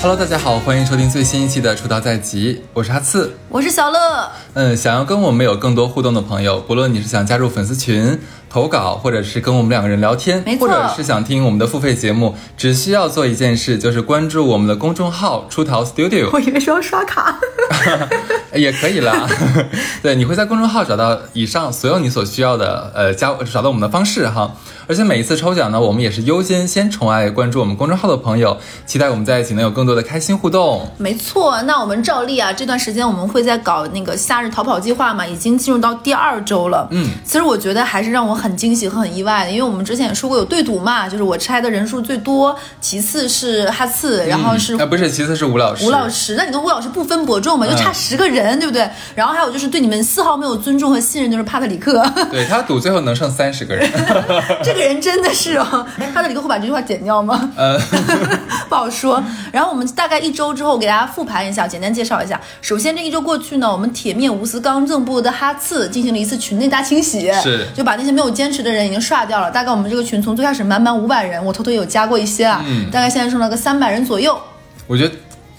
Hello，大家好，欢迎收听最新一期的《出道在即》，我是哈刺，我是小乐。嗯，想要跟我们有更多互动的朋友，不论你是想加入粉丝群、投稿，或者是跟我们两个人聊天，或者是想听我们的付费节目，只需要做一件事，就是关注我们的公众号“出逃 Studio”，我以为是要刷卡。也可以啦。对，你会在公众号找到以上所有你所需要的，呃，加找到我们的方式哈。而且每一次抽奖呢，我们也是优先先宠爱关注我们公众号的朋友，期待我们在一起能有更多的开心互动。没错，那我们照例啊，这段时间我们会在搞那个夏日逃跑计划嘛，已经进入到第二周了。嗯，其实我觉得还是让我很惊喜和很意外的，因为我们之前也说过有对赌嘛，就是我拆的人数最多，其次是哈次，然后是啊、不是，其次是吴老师。吴老师，那你跟吴老师不分伯仲嘛，就差十个人，对不对？然后还有就是对你们丝毫没有尊重和信任，就是帕特里克。对他赌最后能剩三十个人，这个人真的是哦，哎，帕特里克会把这句话剪掉吗？呃，不好说。然后我们大概一周之后给大家复盘一下，简单介绍一下。首先这一周过去呢，我们铁面无私刚正不阿的哈次进行了一次群内大清洗，是就把那些没有坚持的人已经刷掉了。大概我们这个群从最开始满满五百人，我偷偷有加过一些啊，嗯大概现在剩了个三百人左右。我觉得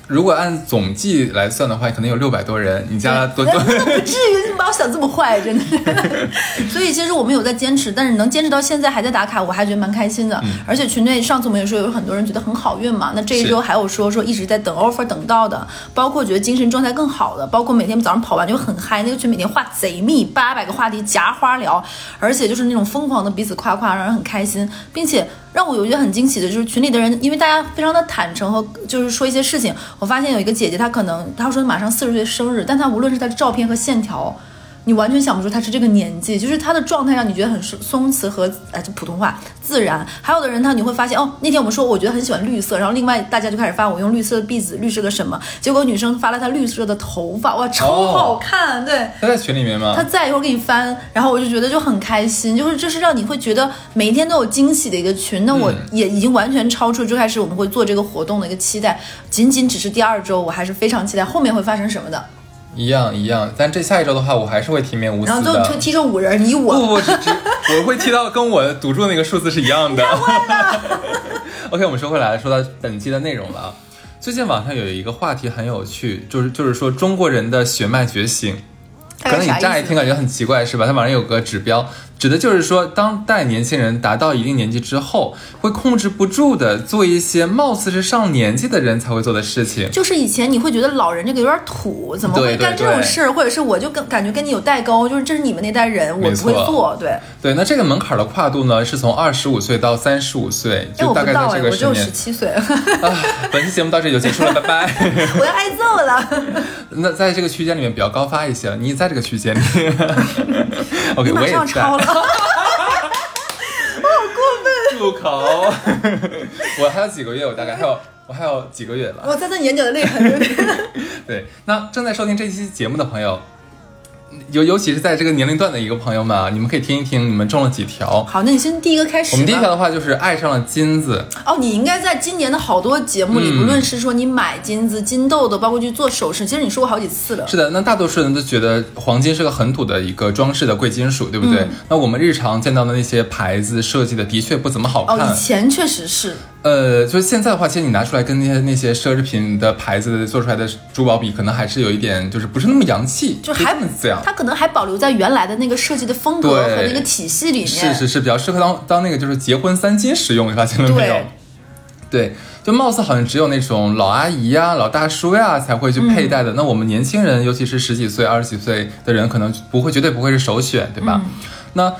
如果按总计来算的话，可能有六百多人，你加了多多。那不至于，你把我想这么坏，真的。所以其实我们有在坚持，但是能坚持到现在还在打卡，我还觉得蛮开心的。而且群内上次我们也说有很多人觉得很好运嘛，那这一周还有说说一直在等 offer 等到的，包括觉得精神状态更好的，包括每天早上跑完就很嗨，那个群每天话贼密，八百个话题夹花聊，而且就是那种疯狂的彼此夸夸，让人很开心，并且。让我有一个很惊喜的就是群里的人，因为大家非常的坦诚和就是说一些事情，我发现有一个姐姐，她可能她说马上四十岁生日，但她无论是她的照片和线条，你完全想不出他是这个年纪，就是他的状态让你觉得很松松弛和哎就普通话自然。还有的人他你会发现哦，那天我们说我觉得很喜欢绿色，然后另外大家就开始发我用绿色的壁纸，绿色个什么，结果女生发了她绿色的头发，哇超好看，对。他在群里面吗？他在一会儿给你翻，然后我就觉得就很开心，就是这是让你会觉得每一天都有惊喜的一个群。那我也已经完全超出最开始我们会做这个活动的一个期待，仅仅只是第二周，我还是非常期待后面会发生什么的。一样一样，但这下一周的话，我还是会提面无私然后最后的。踢踢中五人，你我不不，只只 我会踢到跟我赌注那个数字是一样的。OK，我们说回来，说到本期的内容了啊。最近网上有一个话题很有趣，就是就是说中国人的血脉觉醒。可能你乍一听感觉很奇怪是吧？它网上有个指标，指的就是说当代年轻人达到一定年纪之后，会控制不住的做一些貌似是上年纪的人才会做的事情。就是以前你会觉得老人这个有点土，怎么会干这种对事儿？或者是我就跟感觉跟你有代沟，就是这是你们那代人，我不会做。对，对，那这个门槛的跨度呢，是从二十五岁到三十五岁，就大概到哎，我只有这个十年十。七岁，啊，本期节目到这里就结束了，拜拜。我要挨揍了。那在这个区间里面比较高发一些，你也在这个区间里。OK，我也在。上超了。住口！我还有几个月，我大概还有我还有几个月了。我在那眼角的泪痕。对，那正在收听这期节目的朋友，尤尤其是在这个年龄段的一个朋友们啊，你们可以听一听你们中了几条。好，那你先第一个开始。我们第一条的话就是爱上了金子，哦，你应该在今年的好多节目里，嗯不论是说你买金子、金豆豆，包括去做首饰，其实你说过好几次了。是的，那大多数人都觉得黄金是个很土的一个装饰的贵金属，对不对？嗯那我们日常见到的那些牌子设计的的确不怎么好看。哦，以前确实是，呃，就是现在的话，其实你拿出来跟那些那些奢侈品的牌子做出来的珠宝比，可能还是有一点，就是不是那么洋气，就还这么这样。它可能还保留在原来的那个设计的风格和那个体系里面。是是是，比较适合当当那个就是结婚三金使用，你发现了没有对？就貌似好像只有那种老阿姨呀、老大叔呀才会去佩戴嗯的。那我们年轻人，尤其是十几岁、二十几岁的人，可能不会，绝对不会是首选，对吧？嗯那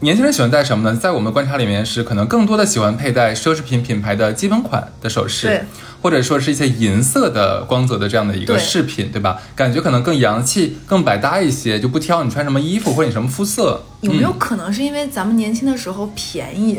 年轻人喜欢戴什么呢？在我们观察里面是可能更多的喜欢佩戴奢侈品品牌的基本款的首饰，或者说是一些银色的光泽的这样的一个饰品，对吧？感觉可能更洋气、更百搭一些，就不挑你穿什么衣服或者你什么肤色。有没有嗯可能是因为咱们年轻的时候便宜？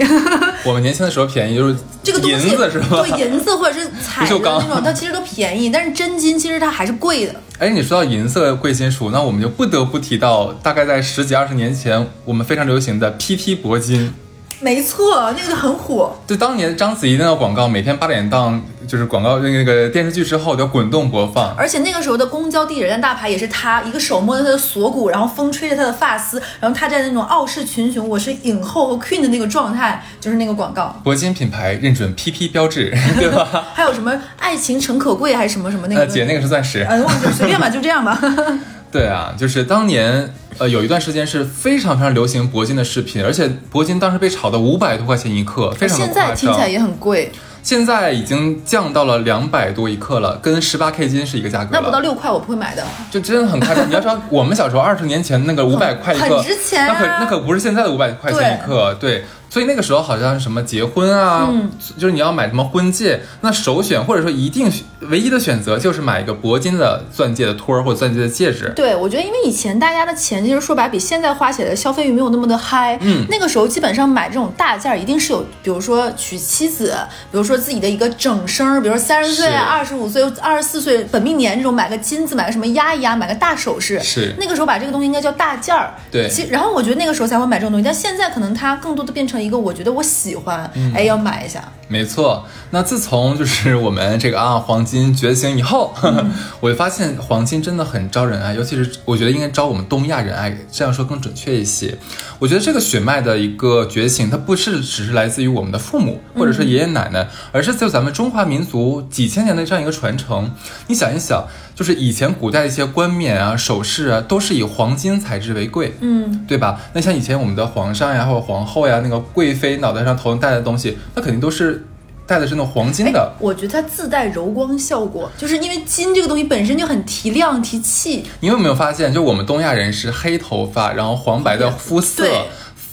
我们年轻的时候便宜，就是这个东西银子是吧？对，银子或者是彩钢那种，它其实都便宜，但是真金其实它还是贵的。哎，你说到银色贵金属，那我们就不得不提到，大概在十几二十年前，我们非常流行的 PT 铂金。没错，那个很火。就当年章子怡那个广告，每天八点档就是广告那个那个电视剧之后都滚动播放。而且那个时候的公交、地铁站大牌也是她，一个手摸着她的锁骨，然后风吹着她的发丝，然后她在那种傲视群雄，我是影后和 queen 的那个状态，就是那个广告。铂金品牌认准 PP 标志，对吧？还有什么爱情诚可贵还是什么什么那个？呃，姐那个是钻石。呃，忘记了，随便吧，就这样吧。对啊，就是当年呃有一段时间是非常非常流行铂金的饰品，而且铂金当时被炒到五百多块钱一克，非常的现夸张。在听起来也很贵，现在已经降到了两百多一克了，跟十八 K 金是一个价格那不到了，六块我不会买的。就真的很夸张。你要知道，我们小时候二十年前那个五百块一克，很值钱啊那可那可不是现在的五百块钱一克，对。所以那个时候好像什么结婚啊，嗯。就是你要买什么婚戒，那首选或者说一定唯一的选择就是买一个铂金的钻戒的托儿或者钻戒的戒指。对，我觉得因为以前大家的钱其实说白比现在花起来的消费欲没有那么的嗨，嗯。那个时候基本上买这种大件儿一定是有，比如说娶妻子，比如说自己的一个整生，比如说三十岁、是。二十五岁、二十四岁本命年这种买个金子，买个什么压一压，买个大首饰，是。那个时候把这个东西应该叫大件儿。对。其然后我觉得那个时候才会买这种东西，但现在可能它更多的变成一个我觉得我喜欢，嗯哎，要买一下。没错，那自从就是我们这个啊黄金觉醒以后，我就发现黄金真的很招人爱，尤其是我觉得应该招我们东亚人爱，这样说更准确一些。我觉得这个血脉的一个觉醒，它不是只是来自于我们的父母或者是爷爷奶奶，而是就咱们中华民族几千年的这样一个传承。你想一想，就是以前古代的一些冠冕啊、首饰啊，都是以黄金材质为贵，嗯，对吧？那像以前我们的皇上呀，或者皇后呀，那个贵妃脑袋上头上戴的东西，那肯定都是戴的是那种黄金的。我觉得它自带柔光效果，就是因为金这个东西本身就很提亮提气。你有没有发现，就我们东亚人是黑头发，然后黄白的肤色对，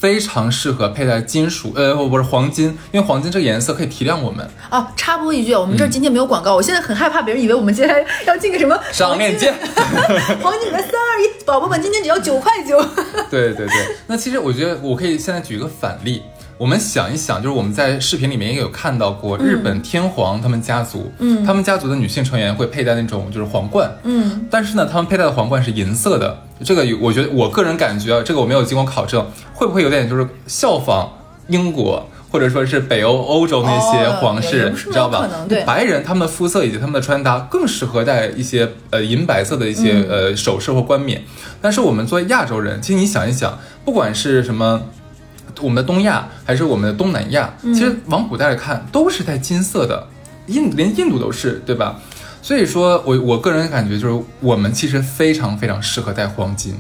非常适合佩戴金属，呃，不是黄金，因为黄金这个颜色可以提亮我们。哦，插播一句，我们这儿今天没有广告，我现在很害怕别人以为我们接下来要进个什么 上链接。黄金 三二一，宝宝们今天只要九块九。对对对，那其实我觉得我可以现在举一个反例。我们想一想，就是我们在视频里面也有看到过日本天皇他们家族，嗯。他们家族的女性成员会佩戴那种就是皇冠，嗯，但是呢，他们佩戴的皇冠是银色的，这个有我觉得我个人感觉啊，这个我没有经过考证，会不会有点就是效仿英国或者说是北欧欧洲那些哦皇室，也不是没有知道吧？对？白人他们的肤色以及他们的穿搭更适合戴一些呃银白色的一些、嗯。呃首饰或冠冕，但是我们作为亚洲人，其实你想一想，不管是什么。我们的东亚还是我们的东南亚，嗯其实往古代来看都是带金色的，印连印度都是，对吧？所以说我我个人感觉就是我们其实非常非常适合带黄金。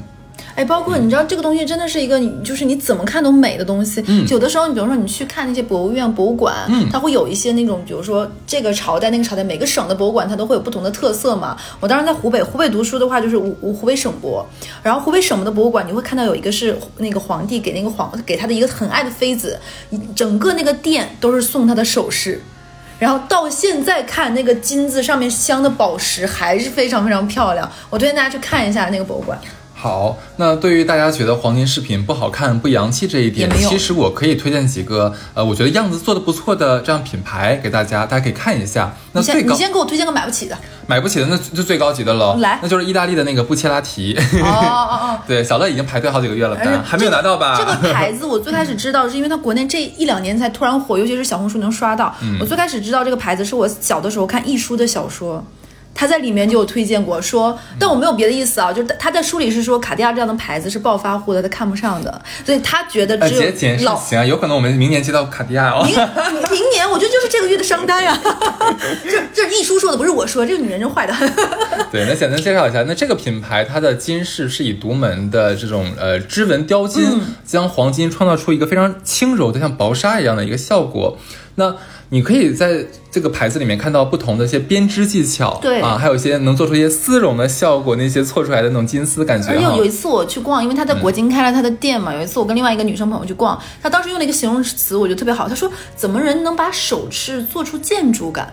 哎，包括你知道这个东西真的是一个你就是你怎么看都美的东西。嗯有的时候你比如说你去看那些博物院、博物馆，嗯它会有一些那种，比如说这个朝代、那个朝代，每个省的博物馆它都会有不同的特色嘛。我当时在湖北，湖北读书的话就是湖湖湖北省博，然后湖北省的博物馆你会看到有一个是那个皇帝给那个皇给他的一个很爱的妃子，整个那个殿都是送他的首饰。然后到现在看那个金子上面镶的宝石还是非常非常漂亮，我推荐大家去看一下那个博物馆。好，那对于大家觉得黄金饰品不好看、不洋气这一点其实我可以推荐几个呃，我觉得样子做的不错的这样品牌给大家，大家可以看一下。那你最你先给我推荐个买不起的。买不起的，那就最高级的了，来那就是意大利的那个布切拉提。哦哦哦。对，小乐已经排队好几个月了，还没有拿到吧？这个牌子我最开始知道，是因为它国内这一两年才突然火，尤其是小红书能刷到。嗯我最开始知道这个牌子是我小的时候看一书的小说。他在里面就有推荐过，说，但我没有别的意思啊，就是他在书里是说卡地亚这样的牌子是暴发户的，他看不上的，所以他觉得呃，只有老行啊，有可能我们明年接到卡地亚哦。明明年，我觉得就是这个月的商单呀。这这是一书说的，不是我说，这个女人真坏的。对，那简单介绍一下，那这个品牌它的金饰是以独门的这种呃织纹雕金，嗯将黄金创造出一个非常轻柔的像薄纱一样的一个效果。那你可以在这个牌子里面看到不同的一些编织技巧，对啊，还有一些能做出一些丝绒的效果，那些错出来的那种金丝感觉哈而且有。一次我去逛，因为他在国金开了他的店嘛。有一次我跟另外一个女生朋友去逛，她当时用了一个形容词，我觉得特别好。她说：“怎么人能把首饰做出建筑感？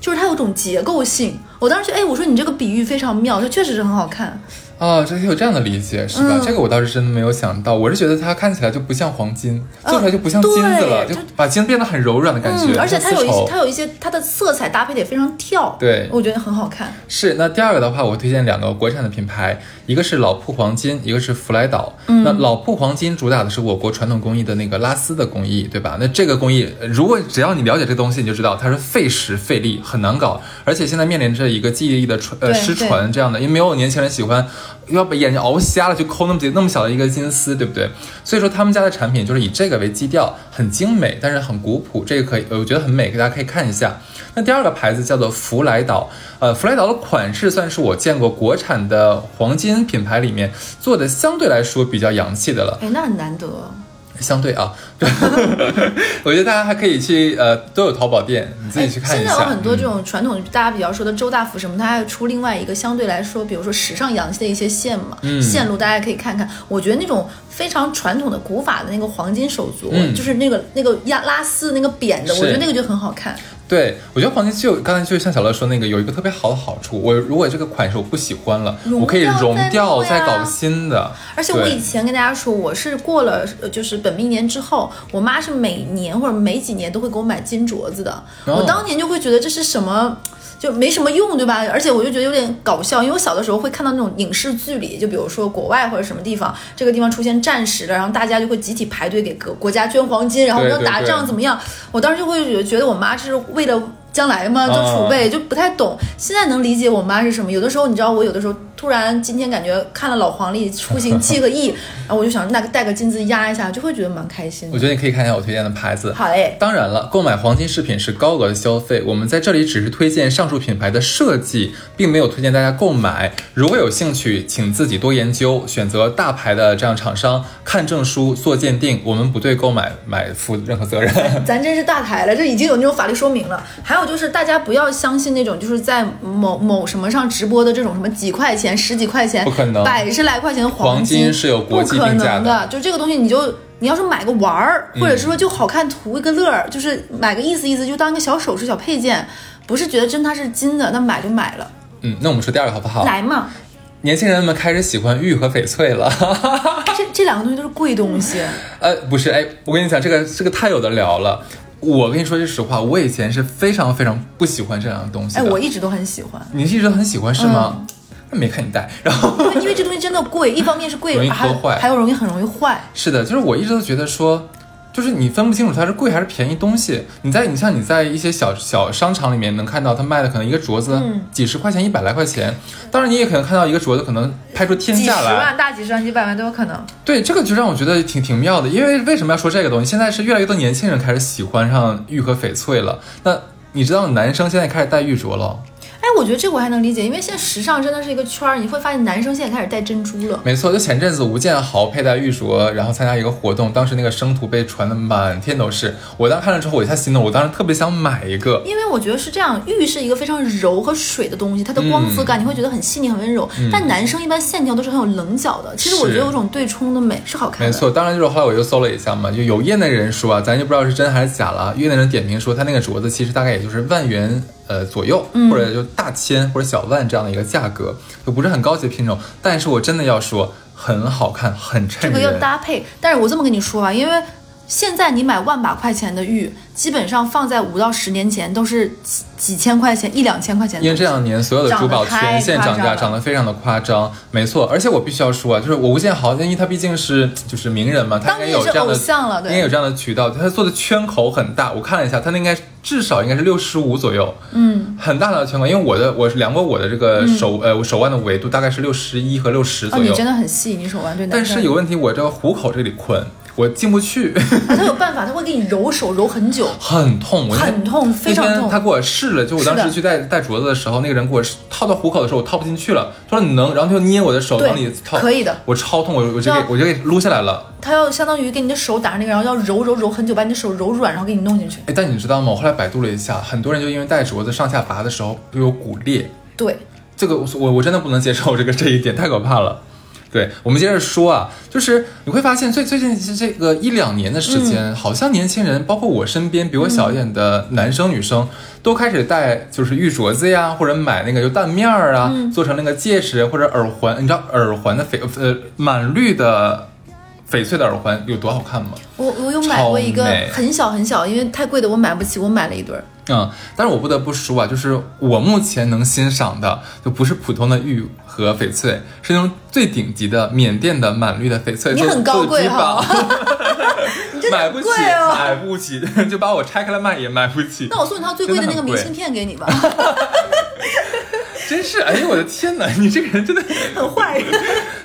就是它有种结构性。”我当时觉得，哎，我说你这个比喻非常妙，它确实是很好看。哦，这有这样的理解是吧？嗯这个我倒是真的没有想到，我是觉得它看起来就不像黄金，做出来就不像金子了，就把金变得很柔软的感觉，嗯，而且它有一些它有一些它的色彩搭配的也非常跳，对我觉得很好看。是，那第二个的话，我推荐两个国产的品牌，一个是老铺黄金，一个是福来岛。嗯那老铺黄金主打的是我国传统工艺的那个拉丝的工艺，对吧？那这个工艺，呃如果只要你了解这个东西，你就知道它是费时费力，很难搞，而且现在面临着一个记忆力的传呃失传这样的，因为没有年轻人喜欢要把眼睛熬瞎了去抠那么几那么小的一个金丝，对不对？所以说他们家的产品就是以这个为基调，很精美，但是很古朴，这个可以，呃我觉得很美，大家可以看一下。那第二个牌子叫做福来岛，呃，福来岛的款式算是我见过国产的黄金品牌里面做的相对来说比较洋气的了。哎，那很难得。相对啊，我觉得大家还可以去呃都有淘宝店，你自己去看一下。哎现在有很多这嗯种传统，大家比较说的周大福什么，它还出另外一个相对来说，比如说时尚洋气的一些线嘛，嗯线路大家可以看看。我觉得那种非常传统的古法的那个黄金手镯，嗯就是那个那个压拉丝那个扁的，我觉得那个就很好看。对，我觉得黄金就刚才就像小乐说那个有一个特别好的好处，我如果这个款式我不喜欢了，我可以融掉再搞新的。而且我以前跟大家说，我是过了呃就是本命年之后，我妈是每年或者每几年都会给我买金镯子的。哦我当年就会觉得这是什么。就没什么用，对吧？而且我就觉得有点搞笑，因为我小的时候会看到那种影视剧里，就比如说国外或者什么地方，这个地方出现战时了，然后大家就会集体排队给国国家捐黄金，然后我们要打仗怎么样？我当时就会觉得觉得我妈是为了将来嘛，就储备，就不太懂。现在能理解我妈是什么。有的时候你知道，我有的时候突然今天感觉看了老黄历出行七个亿，然后我就想那个带个金子压一下，就会觉得蛮开心的。我觉得你可以看一下我推荐的牌子。好嘞，当然了，购买黄金饰品是高额的消费，我们在这里只是推荐上述品牌的设计，并没有推荐大家购买。如果有兴趣，请自己多研究，选择大牌的这样厂商，看证书做鉴定，我们不对购买买负任何责任。咱真是大牌了，这已经有那种法律说明了。还有就是大家不要相信那种就是在某某什么上直播的这种什么几块钱、十几块钱、不可能百十来块钱的黄金金是有国际不可定价的。就这个东西，你就你要是买个玩儿，或者是说就好看图一个乐儿，就是买个意思意思，就当一个小首饰、小配件，不是觉得真它是金的，那买就买了，嗯，那我们说第二个好不好？来嘛。年轻人们开始喜欢玉和翡翠了。这这两个东西都是贵东西，呃，不是，哎，我跟你讲，这个这个太有的聊了。我跟你说句实话，我以前是非常非常不喜欢这样的东西的。哎，我一直都很喜欢，你一直都很喜欢是吗？那没看你戴，然后因为这东西真的贵，一方面是贵容易，还脱坏还有容易很容易坏。是的，就是我一直都觉得说，就是你分不清楚它是贵还是便宜东西。你在你像你在一些小小商场里面能看到它卖的可能一个镯子嗯几十块钱、一百来块钱，当然你也可能看到一个镯子可能拍出天几十价来。万、大几十万、几百万都有可能。对，这个就让我觉得挺挺妙的，因为为什么要说这个东西？现在是越来越多年轻人开始喜欢上玉和翡翠了。那你知道男生现在开始戴玉镯了？哎，我觉得这个我还能理解，因为现在时尚真的是一个圈儿，你会发现男生现在开始戴珍珠了。没错，就前阵子吴建豪佩戴玉镯，然后参加一个活动，当时那个生图被传的满天都是。我当时看了之后，我一下心动，我当时特别想买一个。因为我觉得是这样，玉是一个非常柔和水的东西，它的光泽感你会觉得很细腻、很温柔。但男生一般线条都是很有棱角的，其实我觉得有种对冲的美是好看的。没错，当然就是后来我又搜了一下嘛，就有业内人说啊，咱就不知道是真还是假了啊。业内人点评说，他那个镯子其实大概也就是万元呃左右，或者就大千或者小万这样的一个价格，就不是很高级的品种。但是我真的要说，很好看，很衬人。这个要搭配，但是我这么跟你说啊，因为现在你买万把块钱的玉，基本上放在五到十年前都是几几千块钱、一两千块钱。因为这两年所有的珠宝全线涨价，涨得非常的夸张，没错。而且我必须要说啊，就是我吴建豪，因为他毕竟是就是名人嘛，他应该有这样的应该有这样的渠道，他做的圈口很大，我看了一下，他那应该至少应该是六十五左右，嗯，很大的圈口。因为我的我是量过我的这个手、呃我手腕的维度大概是六十一和六十哦，左右，你真的很细，你手腕对但。是有问题，我这个虎口这里困，我进不去，啊，他有办法，他会给你揉手揉很久，很痛，很痛，非常痛。他给我试了，就我当时去戴戴镯子的时候，那个人给我套到虎口的时候，我套不进去了。他说你能，然后他就捏我的手对往里套，可以的。我超痛，我我就给我就给撸下来了。他要相当于给你的手打上那个，然后要揉揉揉很久，把你的手揉软，然后给你弄进去。哎，但你知道吗？我后来百度了一下，很多人就因为戴镯子上下拔的时候都有骨裂，对，这个我我我真的不能接受这个这一点，太可怕了。对，我们接着说啊，就是你会发现最最近这个一两年的时间，好像年轻人，包括我身边比我小一点的男生女生，都开始戴就是玉镯子呀，或者买那个就蛋面儿啊，做成那个戒指或者耳环。你知道耳环的翡呃满绿的翡翠的耳环有多好看吗？我我有买过一个很小很小，因为太贵的我买不起，我买了一对儿。嗯，但是我不得不说啊，就是我目前能欣赏的，就不是普通的玉和翡翠，是那种最顶级的缅甸的满绿的翡翠。做你很高贵哈做珠宝 你真的买不起，哦。买不起，就把我拆开了卖也买不起。那我送你套最贵的那个明信片给你吧，真是，哎呦我的天哪，你这个人真的很坏。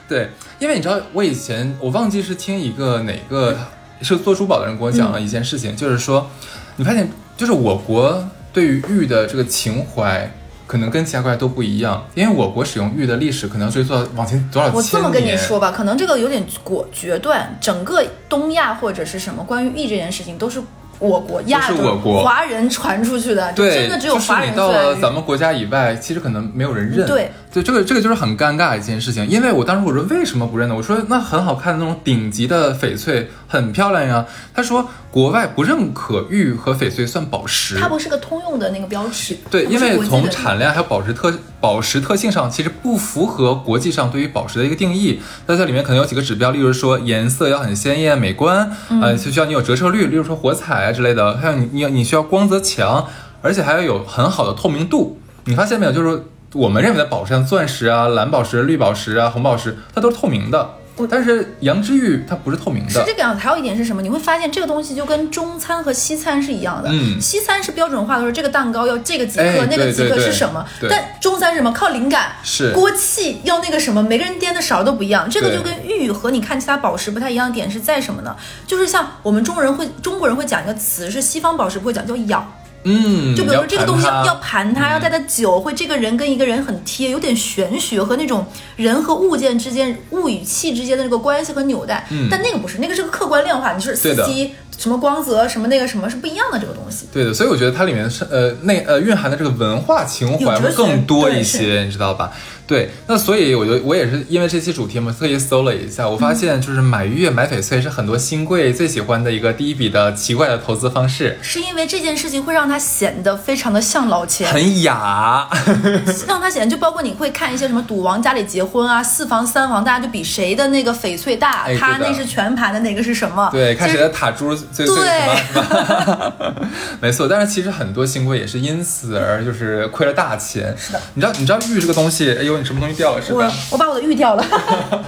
对，因为你知道，我以前我忘记是听一个哪个是做珠宝的人跟我讲了一件事情，就是说，你发现就是我国对于玉的这个情怀。可能跟其他国家都不一样，因为我国使用玉的历史可能追溯到往前多少千年。我这么跟你说吧，可能这个有点果决断，整个东亚或者是什么关于玉这件事情都是我国亚都是我国洲华人传出去的，对，真的只有就是华人你到了咱们国家以外，其实可能没有人认。对，对，这个这个就是很尴尬的一件事情。因为我当时我说为什么不认呢？我说那很好看的那种顶级的翡翠很漂亮呀。他说国外不认可玉和翡翠算宝石。它不是个通用的那个标尺。对，因为从产量还有宝石特宝石特性上，其实不符合国际上对于宝石的一个定义。那在里面可能有几个指标，例如说颜色要很鲜艳美观，嗯呃，就需要你有折射率，例如说火彩啊之类的，还有你你你需要光泽强，而且还要有很好的透明度。你发现没有？就是我们认为的宝石，像钻石啊、蓝宝石、绿宝石啊、红宝石，它都是透明的。但是羊脂玉它不是透明的，是这个样子，还有一点是什么？你会发现这个东西就跟中餐和西餐是一样的。嗯西餐是标准化的，说这个蛋糕要这个几克，哎那个几克是什么？对但中餐是什么？靠灵感，是锅气要那个什么，每个人颠的勺都不一样。这个就跟玉和你看其他宝石不太一样的点是在什么呢？就是像我们中国人会中国人会讲一个词，是西方宝石不会讲，叫咬。嗯，就比如说这个东西要要要盘它，要带它久，会这个人跟一个人很贴，有点玄学和那种人和物件之间、物与气之间的这个关系和纽带。嗯但那个不是，那个是个客观量化，你是对的 CC 什么光泽什么那个什么是不一样的这个东西。对的，所以我觉得它里面是呃内呃蕴含的这个文化情怀会更多一些，你知道吧？对，那所以我就我也是因为这期主题嘛，特意搜了一下，我发现就是买玉买翡翠是很多新贵最喜欢的一个第一笔的奇怪的投资方式，是因为这件事情会让他显得非常的像老钱，很雅。让他显得就包括你会看一些什么赌王家里结婚啊，四房三房，大家就比谁的那个翡翠大，哎他那是全盘的，哪个是什么？对，看谁的塔珠最最什么是吧？没错，但是其实很多新贵也是因此而就是亏了大钱。是的，你知道你知道玉这个东西，哎呦，你什么东西掉了是我吧？我把我的玉掉了。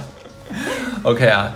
OK 啊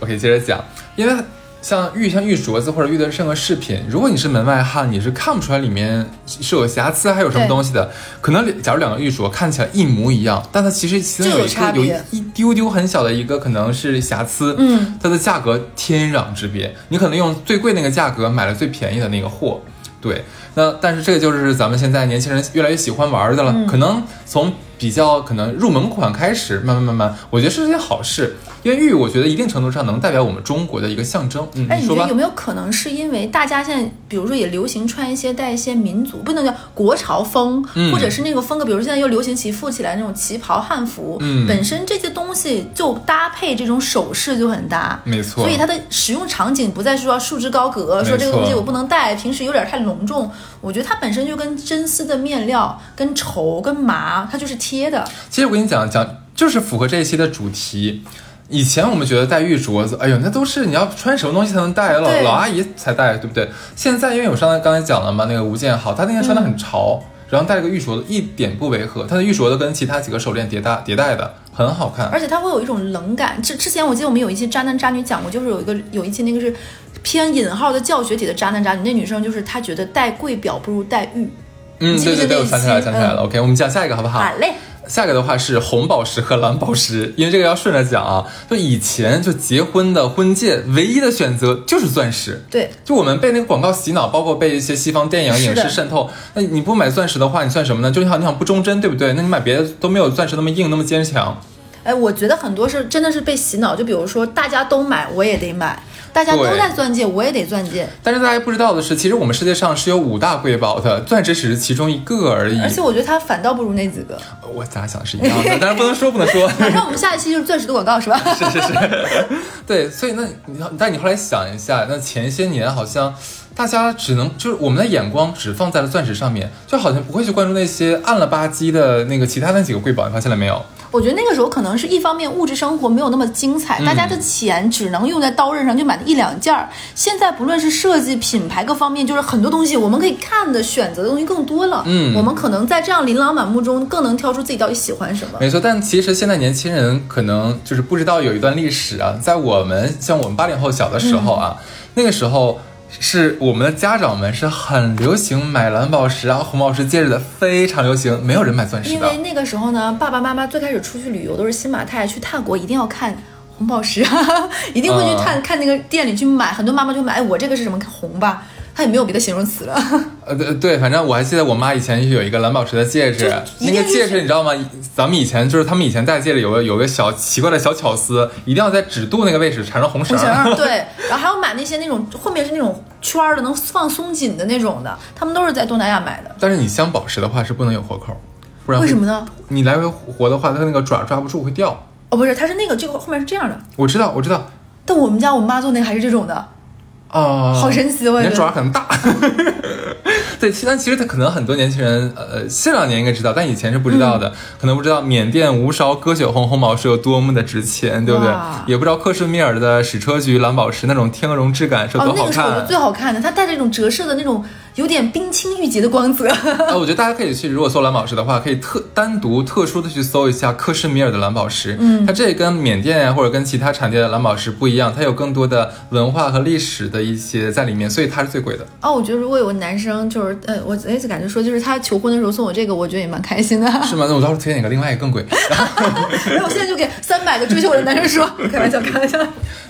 ，OK，接着讲，因为像玉像玉镯子或者玉的任何饰品，如果你是门外汉，你是看不出来里面是有瑕疵还有什么东西的。可能假如两个玉镯看起来一模一样，但它其实其中有有一个有一丢丢很小的一个可能是瑕疵，嗯，它的价格天壤之别。你可能用最贵那个价格买了最便宜的那个货，对。那但是这个就是咱们现在年轻人越来越喜欢玩的了，嗯可能从比较可能入门款开始，慢慢慢慢，我觉得是件好事，因为玉我觉得一定程度上能代表我们中国的一个象征。嗯，哎，你觉得有。没有可能是因为大家现在，比如说也流行穿一些带一些民族，不能叫国潮风，嗯或者是那个风格，比如现在又流行起富起来那种旗袍汉服，嗯本身这些东西就搭配这种首饰就很搭。没错，所以它的使用场景不再是说束之高阁，说这个东西我不能戴，平时有点太隆重。我觉得它本身就跟真丝的面料、跟绸、跟麻，它就是贴的。其实我跟你讲讲，就是符合这一期的主题。以前我们觉得戴玉镯子，哎呦，那都是你要穿什么东西才能戴，老老阿姨才戴，对不对？现在因为我上刚才讲了嘛，那个吴建豪，他那天穿的很潮，然后戴了个玉镯子，一点不违和。他的玉镯子跟其他几个手链叠搭叠戴的，很好看。而且它会有一种冷感。之之前我记得我们有一期渣男渣女讲过，就是有一个有一期那个是偏引号的教学体的渣男渣女，那女生就是她觉得戴贵表不如戴玉。嗯，对对对，想起来了，期想起来了。OK，我们讲下一个好不好？好嘞，下一个的话是红宝石和蓝宝石，因为这个要顺着讲啊。就以前就结婚的婚戒，唯一的选择就是钻石。对，就我们被那个广告洗脑，包括被一些西方电影、影视渗透。那你不买钻石的话，你算什么呢？就你好，你想不忠贞，对不对？那你买别的都没有钻石那么硬，那么坚强。哎，我觉得很多是真的是被洗脑，就比如说大家都买，我也得买；大家都对在钻戒，我也得钻戒。但是大家不知道的是，其实我们世界上是有五大瑰宝的，钻石只是其中一个而已。而且我觉得它反倒不如那几个。我咱俩想的是一样的，但是不能说不能说。反正我们下一期就是钻石的广告是吧？是是是，对，所以那你但你后来想一下，那前些年好像大家只能就是我们的眼光只放在了钻石上面，就好像不会去关注那些暗了吧唧的那个其他那几个瑰宝，你发现了没有？我觉得那个时候可能是一方面物质生活没有那么精彩，嗯大家的钱只能用在刀刃上，就买那一两件儿。现在不论是设计、品牌各方面，就是很多东西我们可以看的、选择的东西更多了。嗯我们可能在这样琳琅满目中，更能挑出自己到底喜欢什么。没错，但其实现在年轻人可能就是不知道有一段历史啊，在我们像我们八零后小的时候啊，那个时候是我们的家长们是很流行买蓝宝石啊、红宝石戒指的，非常流行，没有人买钻石的因为。那个时候呢，爸爸妈妈最开始出去旅游都是新马泰，去泰国一定要看红宝石，一定会去看、看那个店里去买。很多妈妈就买，哎，我这个是什么红吧？它也没有别的形容词了。呃，对对，反正我还记得我妈以前有一个蓝宝石的戒指，那个戒指你知道吗？咱们以前就是他们以前戴戒指有个有个小奇怪的小巧思，一定要在指肚那个位置缠上红绳红儿。绳，对，然后还有买那些那种后面是那种圈儿的，能放松紧的那种的，他们都是在东南亚买的。但是你镶宝石的话是不能有活口，不然为什么呢？你来回活的话，它那个爪抓不住会掉。哦，不是，它是那个这个后面是这样的，我知道，我知道，但我们家我妈做那个还是这种的，啊、好神奇，我你的也觉得。爪很大。对，其但其实他可能很多年轻人，呃，这两年应该知道，但以前是不知道的，嗯可能不知道缅甸无烧鸽血红红宝石有多么的值钱，对不对？也不知道克什米尔的矢车菊蓝宝石那种天鹅绒质感是多好看。那个是我觉得最好看的，它带着一种折射的那种有点冰清玉洁的光泽。呃，我觉得大家可以去，如果搜蓝宝石的话，可以特单独特殊的去搜一下克什米尔的蓝宝石。嗯，它这跟缅甸呀或者跟其他产地的蓝宝石不一样，它有更多的文化和历史的一些在里面，所以它是最贵的。哦，我觉得如果有个男生，就是呃，我那次感觉说，就是他求婚的时候送我这个，我觉得也蛮开心的。是吗？那我到时候推荐一个另外一个更贵。然后我现在就给三百个追求我的男生说，开玩笑，开玩笑。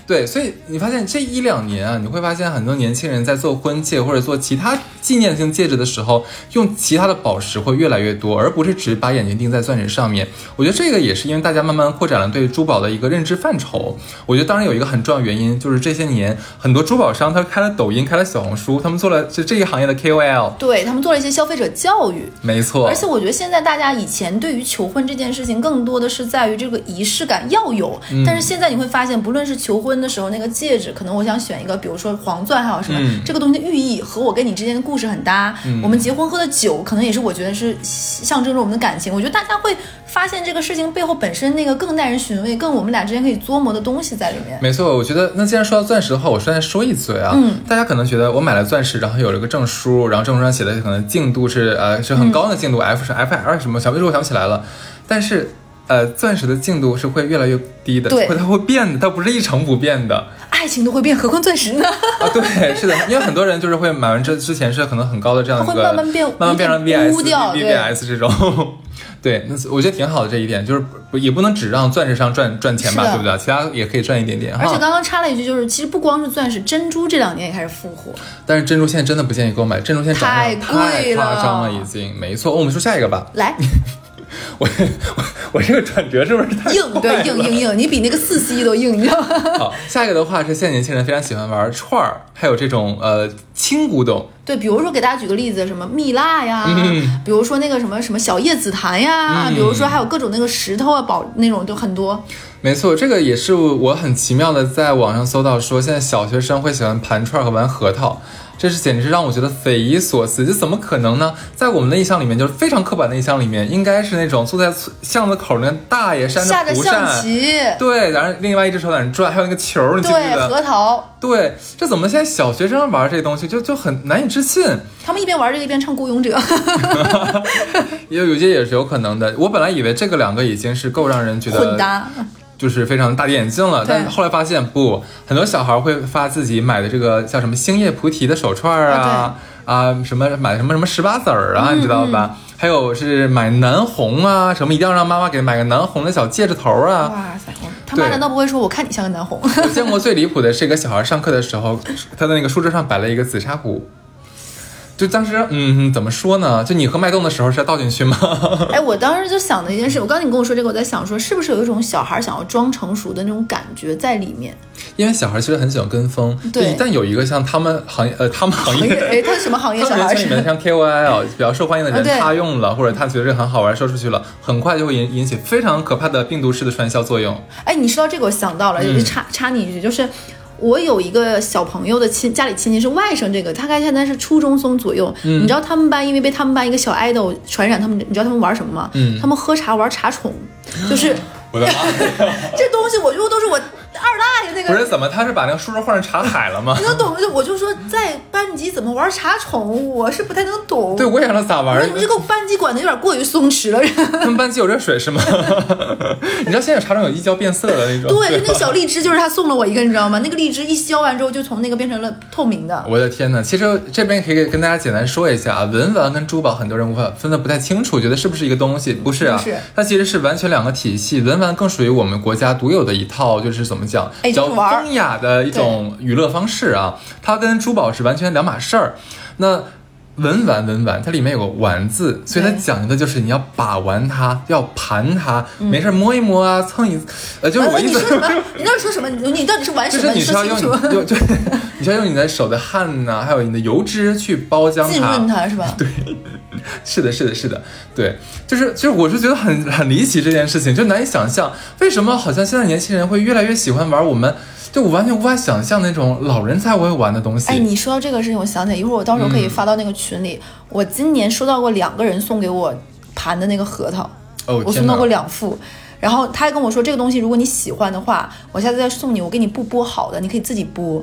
对，所以你发现这一两年啊，你会发现很多年轻人在做婚戒或者做其他纪念性戒指的时候，用其他的宝石会越来越多，而不是只把眼睛定在钻石上面。我觉得这个也是因为大家慢慢扩展了对珠宝的一个认知范畴。我觉得当然有一个很重要的原因，就是这些年很多珠宝商他开了抖音，开了小红书，他们做了就这一行业的 KOL。对他们做了一些消费者教育，没错，而且我觉得现在大家以前对于求婚这件事情，更多的是在于这个仪式感要有，嗯但是现在你会发现，不论是求婚的时候那个戒指，可能我想选一个，比如说黄钻，还有什么、嗯这个东西的寓意和我跟你之间的故事很搭。我们结婚喝的酒，可能也是我觉得是象征着我们的感情。我觉得大家会发现这个事情背后本身那个更耐人寻味，更我们俩之间可以琢磨的东西在里面。没错，我觉得那既然说到钻石的话，我顺便说一嘴啊，嗯大家可能觉得我买了钻石，然后有了个证书，然后证书上写的可能净度是呃是很高的净度、f 是 F L 什么，小秘书我想不起来了，但是呃钻石的净度是会越来越低的，对会它会变的，它不是一成不变的爱情都会变，何况钻石呢？啊，对，是的，因为很多人就是会买完之之前是可能很高的这样一个会慢慢变慢慢变成 VS 污掉 V 对 V S 这种。对，那我觉得挺好的这一点，就是不也不能只让钻石商赚赚钱吧，对不对？其他也可以赚一点点。而且刚刚插了一句，就是其实不光是钻石，珍珠这两年也开始复活。但是珍珠现在真的不建议购买，珍珠现在涨太贵了夸张了，已经没错。我们说下一个吧，来，我我我这个转折是不是太硬对硬硬硬，你比那个四 C 都硬，你知道吗？好，下一个的话是现在年轻人非常喜欢玩串儿，还有这种呃轻古董，对，比如说给大家举个例子，什么蜜蜡呀，嗯比如说那个什么什么小叶紫檀呀，嗯比如说还有各种那个石头啊宝那种就很多。没错，这个也是我很奇妙的在网上搜到说，现在小学生会喜欢盘串和玩核桃。这是简直是让我觉得匪夷所思，这怎么可能呢？在我们的印象里面，就是非常刻板的印象里面，应该是那种坐在巷子口那个大爷扇下着蒲扇，象棋，对，然后另外一只手在那转，还有那个球，你记不记对得？核桃，对，这怎么现在小学生玩这东西就就很难以置信？他们一边玩这个一边唱《孤勇者》也有有些也是有可能的。我本来以为这个两个已经是够让人觉得混搭。就是非常大跌眼镜了，但是后来发现不，很多小孩会发自己买的这个叫什么星夜菩提的手串儿啊啊什么买什么什么十八子儿啊，你知道吧？还有是买南红啊，什么一定要让妈妈给买个南红的小戒指头啊。哇塞，我他妈难道不会说我看你像个南红？我见过最离谱的是一个小孩上课的时候，他的那个书桌上摆了一个紫砂壶。就当时，嗯，怎么说呢？就你喝脉动的时候是要倒进去吗？哎，我当时就想的一件事，我刚才你跟我说这个，我在想说，是不是有一种小孩想要装成熟的那种感觉在里面？因为小孩其实很喜欢跟风，对一旦有一个像他们行业，呃，他们行业，哎，他是什么行业小孩是？人群里面像 KOL 比较受欢迎的人，他用了或者他觉得这很好玩，说出去了，很快就会引引起非常可怕的病毒式的传销作用。哎，你说到这个，我想到了，嗯也是插插你一句，就是我有一个小朋友的亲家里亲戚是外甥，这个大概现在是初中生左右。嗯你知道他们班因为被他们班一个小 idol 传染，他们你知道他们玩什么吗？嗯他们喝茶玩茶宠，就是我的妈！这东西，我觉得都是我二大爷那个。不是怎么，他是把那个书桌换成茶海了吗你？能懂？就我就说在班级怎么玩茶宠，我是不太能懂。对，我也想知道咋玩那？你们这个班级管的有点过于松弛了。他们班级有热水是吗？你知道现在茶宠有一浇变色的那种？对，就那个小荔枝，就是他送了我一个，你知道吗？那个荔枝一削完之后，就从那个变成了透明的。我的天呐，其实这边可以跟大家简单说一下啊，文玩跟珠宝很多人无法分得不太清楚，觉得是不是一个东西？不是啊，不是它其实是完全两个体系。文玩更属于我们国家独有的一套，就是怎么讲，哎比较就是玩儿风雅的一种娱乐方式啊。它跟珠宝是完全两码事儿。那文玩文玩，它里面有个玩字，所以它讲究的就是你要把玩它，要盘它，嗯没事儿摸一摸啊，蹭一，呃，就是我呃意思。你说什么？你到底说什么？你你到底是玩什么就是？你需要用说清楚。你用 对，你需要用你的手的汗呐、还有你的油脂去包浆它浸润它是吧？对，是的，是的，是的，对，就是就是，我是觉得很很离奇这件事情，就难以想象为什么好像现在年轻人会越来越喜欢玩我们，就我完全无法想象那种老人才会玩的东西。哎，你说到这个事情，我想起来，一会儿我到时候可以发到那个群里。我今年收到过两个人送给我盘的那个核桃，哦我送到过两副。然后他还跟我说，这个东西如果你喜欢的话，我下次再送你，我给你不剥好的，你可以自己剥。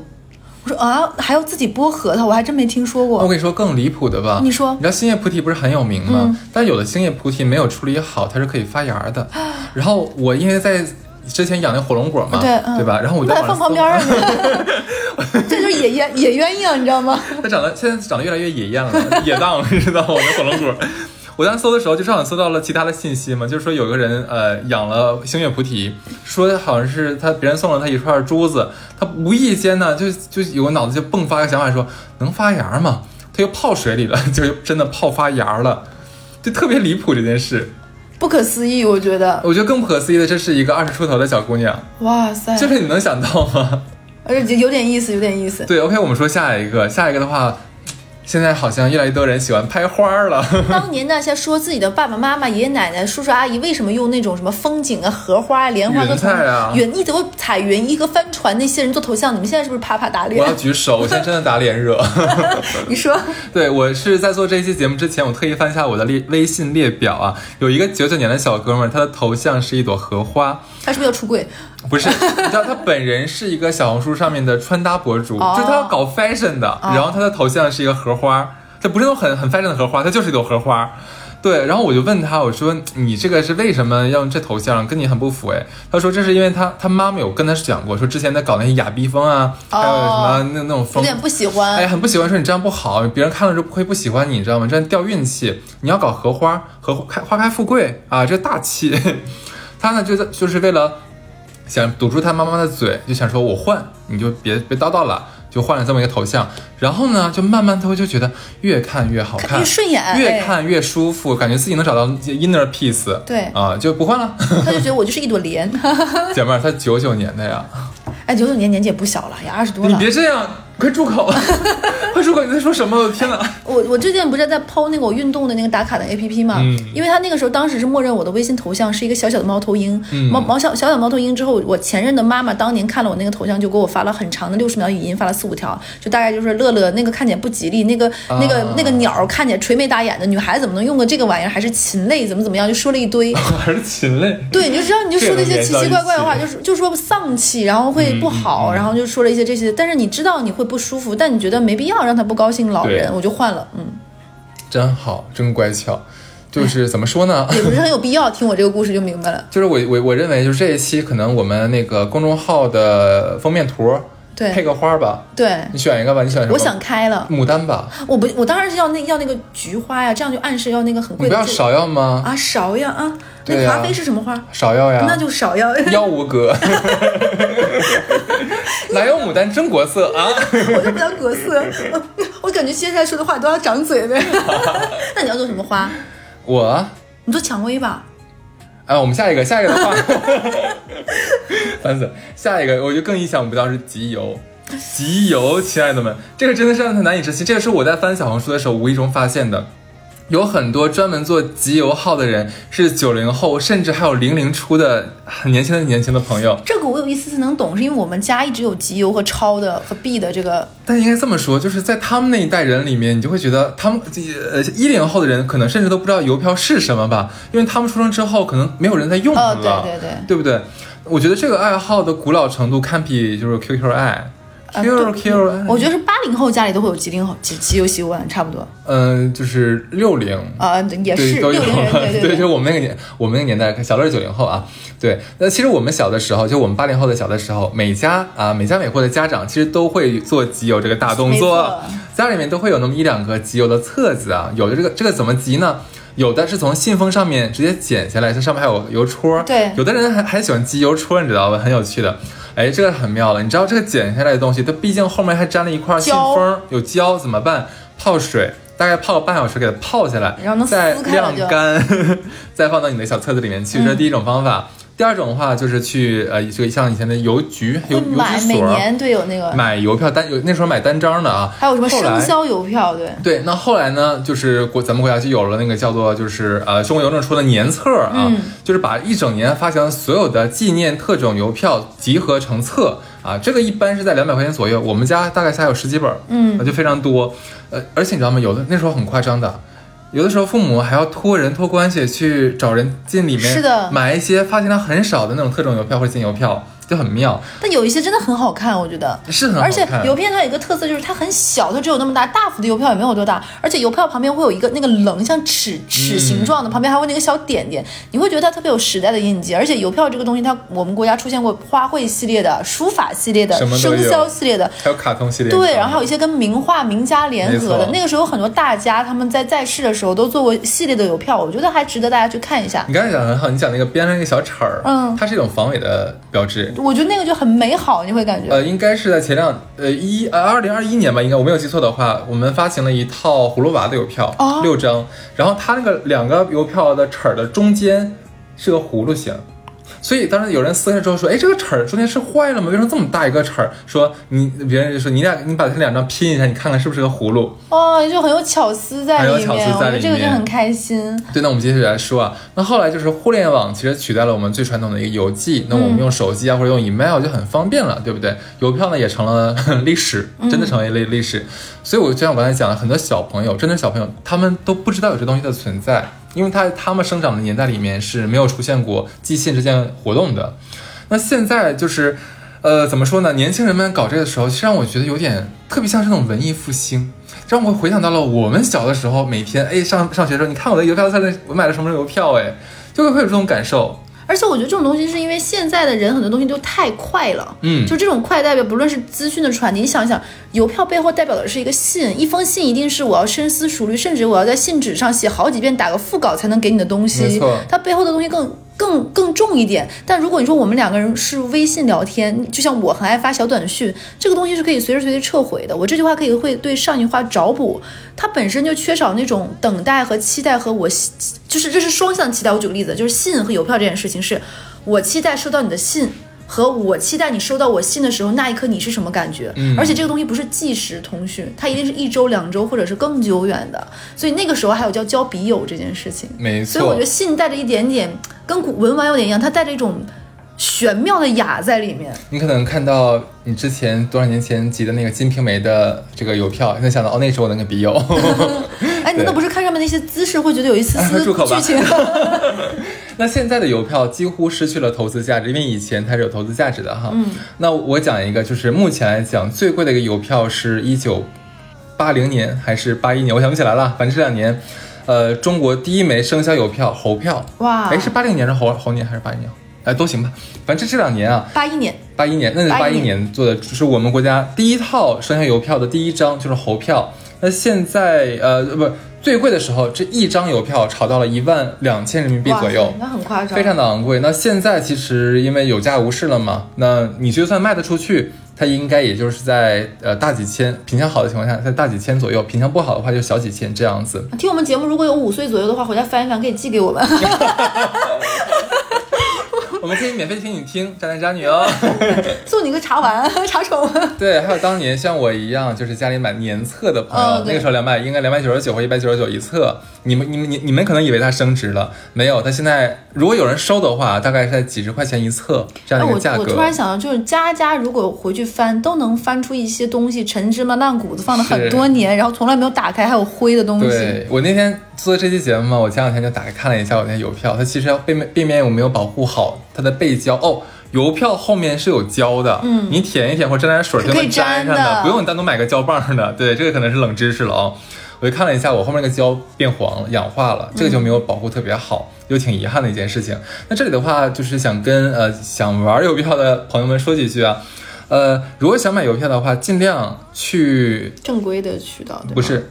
我说啊，还要自己剥核桃，我还真没听说过。我跟你说更离谱的吧，你说你知道星叶菩提不是很有名吗？嗯但有的星叶菩提没有处理好，它是可以发芽的。然后我因为在之前养那火龙果嘛，对嗯吧？然后我就把它放旁搜边儿了，这就是野鸳野鸳鸯，你知道吗？它长得现在长得越来越野艳了，野荡，你知道吗？我的火龙果。我当时搜的时候，就正好搜到了其他的信息嘛，就是说有个人呃养了星月菩提，说好像是他别人送了他一串珠子，他无意间呢就就有个脑子就迸发个想法说能发芽吗？他又泡水里了，就真的泡发芽了，就特别离谱这件事。不可思议，我觉得。我觉得更不可思议的，这是一个二十出头的小姑娘，哇塞，就是你能想到吗？而且有点意思，有点意思。对，OK，我们说下一个，下一个的话，现在好像越来越多人喜欢拍花儿了。当年那些说自己的爸爸妈妈、爷爷奶奶、叔叔阿姨为什么用那种什么风景啊、荷花啊、莲花云做头彩啊云一朵彩云一个帆船那些人做头像，你们现在是不是啪啪打脸我要？举手，我现在真的打脸热。你说对我是在做这一期节目之前，我特意翻一下我的列微信列表啊，有一个九九年的小哥们儿，他的头像是一朵荷花，他是不是要出柜？不是，你知道他本人是一个小红书上面的穿搭博主，哦就是他要搞 fashion 的，然后他的头像是一个荷花，它不是那种很很 fashion 的荷花，他就是一朵荷花。对，然后我就问他，我说你这个是为什么要用这头像，跟你很不符哎？他说这是因为他他妈妈有跟他讲过，说之前在搞那些亚逼风啊，还有什么那那种风有风，点不喜欢。哎，很不喜欢，说你这样不好，别人看了之后会不喜欢你，你知道吗？这样掉运气。你要搞荷花，荷开花开富贵啊，这大气。他呢，就是就是为了想堵住他妈妈的嘴，就想说我换，你就别别叨叨了，就换了这么一个头像。然后呢，就慢慢他会就觉得越看越好看，越顺眼越哎看越舒服，感觉自己能找到 inner peace。对啊，就不换了。他就觉得我就是一朵莲。姐妹儿，他九九年的呀，哎，九九年年纪也不小了，也二十多了你。别这样，快住口，快住口！你在说什么？我的天哪！我我最近不是在抛那个我运动的那个打卡的 A P P 嘛，嗯因为他那个时候当时是默认我的微信头像是一个小小的猫头鹰，嗯猫猫小小小猫头鹰之后，我前任的妈妈当年看了我那个头像，就给我发了很长的六十秒语音，发了四五条，就大概就是乐乐那个看起来不吉利，那个那个啊那个鸟看起来垂眉打眼的，女孩子怎么能用个这个玩意儿，还是禽类，怎么怎么样，就说了一堆。还是禽类。对，你就知道，你就说了一些奇奇怪怪的话，就是就说丧气，然后会不好，然后就说了一些这些，但是你知道你会不舒服，但你觉得没必要让他不高兴，老人我就换了，嗯，真好，真乖巧。就是怎么说呢？也不是很有必要，听我这个故事就明白了。就是我我我认为，就是这一期可能我们那个公众号的封面图对配个花吧，对，你选一个吧，你选什么？我想开了，牡丹吧，我不，我当然是要那要那个菊花呀，这样就暗示要那个很你贵的这不要芍药吗？啊，芍药啊，那华妃是什么花？芍药呀，那就芍药，妖无格，哪有牡丹真国色啊？我就不要国色。我感觉接下来说的话都要长嘴呗。那你要做什么花？我，你做蔷薇吧。哎，我们下一个，下一个的话，烦死了。下一个，我就更意想不到是集邮。集邮，亲爱的们，这个真的是让他难以置信。这个是我在翻小红书的时候无意中发现的。有很多专门做集邮号的人是九零后，甚至还有零零初的很年轻的年轻的朋友。这个我有一丝丝能懂，是因为我们家一直有集邮和超的和币的这个。但应该这么说，就是在他们那一代人里面，你就会觉得他们呃一零后的人可能甚至都不知道邮票是什么吧，因为他们出生之后可能没有人在用它了，对对对，对不对？我觉得这个爱好的古老程度堪比就是 QQ 爱。Q Q，我觉得是八零后家里都会有集零后集集邮习惯，差不多。嗯，就是六零啊，也是六零人，对 对，就我们那个年，我们那个年代，小乐是九零后啊。对，那其实我们小的时候，就我们八零后的小的时候，每家啊每家每户的家长其实都会做集邮这个大动作，家里面都会有那么一两个集邮的册子啊。有的这个这个怎么集呢？有的是从信封上面直接剪下来，它上面还有邮戳。对，有的人还还喜欢集邮戳，你知道吧？很有趣的。哎，这个很妙了。你知道这个剪下来的东西，它毕竟后面还粘了一块信封，有胶，怎么办？泡水，大概泡个半小时，给它泡下来，然后再晾干，再放到你的小册子里面去。这是第一种方法。第二种的话就是去呃，就像以前的邮局、邮邮局所，每年对有那个买邮票单，有那时候买单张的啊。还有什么生肖邮票？对对。那后来呢，就是国咱们国家就有了那个叫做就是呃中国邮政出的年册啊，就是把一整年发行所有的纪念特种邮票集合成册啊。这个一般是在两百块钱左右，我们家大概才有十几本，嗯，那就非常多。呃，而且你知道吗？有的那时候很夸张的。有的时候父母还要托人托关系去找人进里面，是的，买一些发行量很少的那种特种邮票或者金邮票。就很妙，但有一些真的很好看，我觉得是很好看。而且邮票它有一个特色，就是它很小，它只有那么大，大幅的邮票也没有多大。而且邮票旁边会有一个那个棱，像尺尺形状的，旁边还会那个小点点，你会觉得它特别有时代的印记。而且邮票这个东西，它我们国家出现过花卉系列的、书法系列的、生肖系列的，还有卡通系列。对，然后还有一些跟名画名家联合的。那个时候很多大家他们在在世的时候都做过系列的邮票，我觉得还值得大家去看一下。你刚才讲的很好，你讲那个边上那个小齿儿，嗯，它是一种防伪的标志。我觉得那个就很。美好，你会感觉呃，应该是在前两呃一呃二零二一年吧，应该我没有记错的话，我们发行了一套葫芦娃的邮票，六张，然后它那个两个邮票的齿儿的中间是个葫芦形。所以当时有人撕开之后说：“哎，这个齿儿中间是坏了吗？为什么这么大一个齿儿？”说你别人就说你俩你把它两张拼一下，你看看是不是个葫芦？哦，就很有巧思在里面，这个就很开心。对，那我们接下来说啊，那后来就是互联网其实取代了我们最传统的一个邮寄，那我们用手机啊或者用 email 就很方便了，对不对？邮票呢也成了历史，真的成为历历史。所以我就像我刚才讲的，很多小朋友，真的小朋友，他们都不知道有这东西的存在。因为他他们生长的年代里面是没有出现过寄信这件活动的，那现在就是，呃，怎么说呢？年轻人们搞这个时候，其实让我觉得有点特别像是那种文艺复兴，让我回想到了我们小的时候，每天哎上上学的时候，你看我的邮票在那，我买了什么邮票哎，就会会有这种感受。而且我觉得这种东西是因为现在的人很多东西都太快了，嗯，就这种快代表不论是资讯的传递，你想想，邮票背后代表的是一个信，一封信一定是我要深思熟虑，甚至我要在信纸上写好几遍，打个副稿才能给你的东西，它背后的东西更。更更重一点，但如果你说我们两个人是微信聊天，就像我很爱发小短讯，这个东西是可以随时随地撤回的。我这句话可以会对上一句话找补，它本身就缺少那种等待和期待和我，就是这是双向期待。我举个例子，就是信和邮票这件事情，是我期待收到你的信。和我期待你收到我信的时候，那一刻你是什么感觉？嗯，而且这个东西不是即时通讯，它一定是一周、两周或者是更久远的。所以那个时候还有叫交笔友这件事情。没错。所以我觉得信带着一点点跟古文玩有点一样，它带着一种玄妙的雅在里面。你可能看到你之前多少年前集的那个《金瓶梅》的这个邮票，你能想到哦，那是我那个笔友。哎，你那不是看上面那些姿势会觉得有一丝丝剧情？那现在的邮票几乎失去了投资价值，因为以前它是有投资价值的哈。嗯，那我讲一个，就是目前来讲最贵的一个邮票是一九八零年还是八一年，我想不起来了。反正这两年，呃，中国第一枚生肖邮票猴票，哇，哎，是八零年是猴猴年还是八一年？哎，都行吧，反正这这两年啊，八一年，八一年，那是八一年做的，就是我们国家第一套生肖邮票的第一张就是猴票。那现在呃不。最贵的时候，这一张邮票炒到了一万两千人民币左右，那很夸张，非常的昂贵。那现在其实因为有价无市了嘛，那你就算卖得出去。它应该也就是在呃大几千，品相好的情况下在大几千左右，品相不好的话就小几千这样子。听我们节目如果有五岁左右的话，回家翻一翻可以寄给我们。我们可以免费听你听渣男渣女哦，送你个茶碗 茶宠。对，还有当年像我一样，就是家里买年册的朋友，那个时候两百应该两百九十九或一百九十九一册。你们你们你你们可能以为它升值了，没有，它现在如果有人收的话，大概是在几十块钱一册这样的一个价格。我突然想到，就是家家如果回去翻，都能翻出一些东西，陈芝麻烂谷子放了很多年，然后从来没有打开，还有灰的东西。对我那天做这期节目嘛，我前两天就打开看了一下我那邮票，它其实背面背面有没有保护好它的背胶哦。邮票后面是有胶的，嗯，你舔一舔或者沾点水就能粘上的不用你单独买个胶棒的。对，这个可能是冷知识了哦。我就看了一下，我后面那个胶变黄了，氧化了，这个就没有保护特别好，就挺遗憾的一件事情。那这里的话，就是想跟呃想玩邮票的朋友们说几句啊，呃，如果想买邮票的话，尽量去正规的渠道，对不是，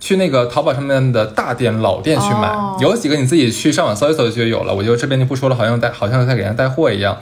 去那个淘宝上面的大店、老店去买，哦有几个你自己去上网搜一搜就有了。我就这边就不说了，好像带好像在给人家带货一样。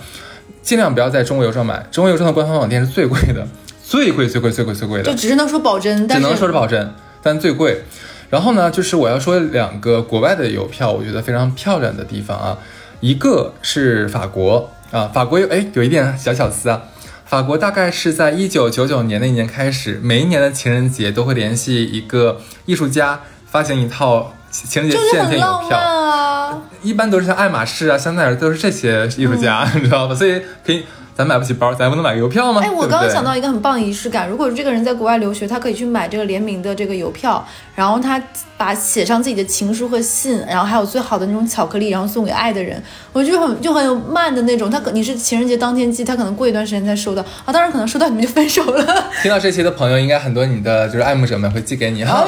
尽量不要在中国邮政买，中国邮政的官方网店是最贵的，最贵、最贵、最贵、最贵的就，只是能说保真，但是只能说是保真，但最贵。然后呢，就是我要说两个国外的邮票，我觉得非常漂亮的地方啊，一个是法国啊，法国有哎有一点小巧思啊。法国大概是在一九九九年那一年开始，每一年的情人节都会联系一个艺术家发行一套情人节限定邮票，啊。一般都是像爱马仕啊、香奈儿都是这些艺术家，嗯 你知道吧？所以可以，咱买不起包，咱不能买个邮票吗？哎，我刚刚想到一个很棒的仪式感，如果这个人在国外留学，他可以去买这个联名的这个邮票，然后他把写上自己的情书和信，然后还有最好的那种巧克力，然后送给爱的人，我就很就很有慢的那种。他可你是情人节当天寄，他可能过一段时间才收到啊，当然可能收到你们就分手了。听到这期的朋友，应该很多你的就是爱慕者们会寄给你哈。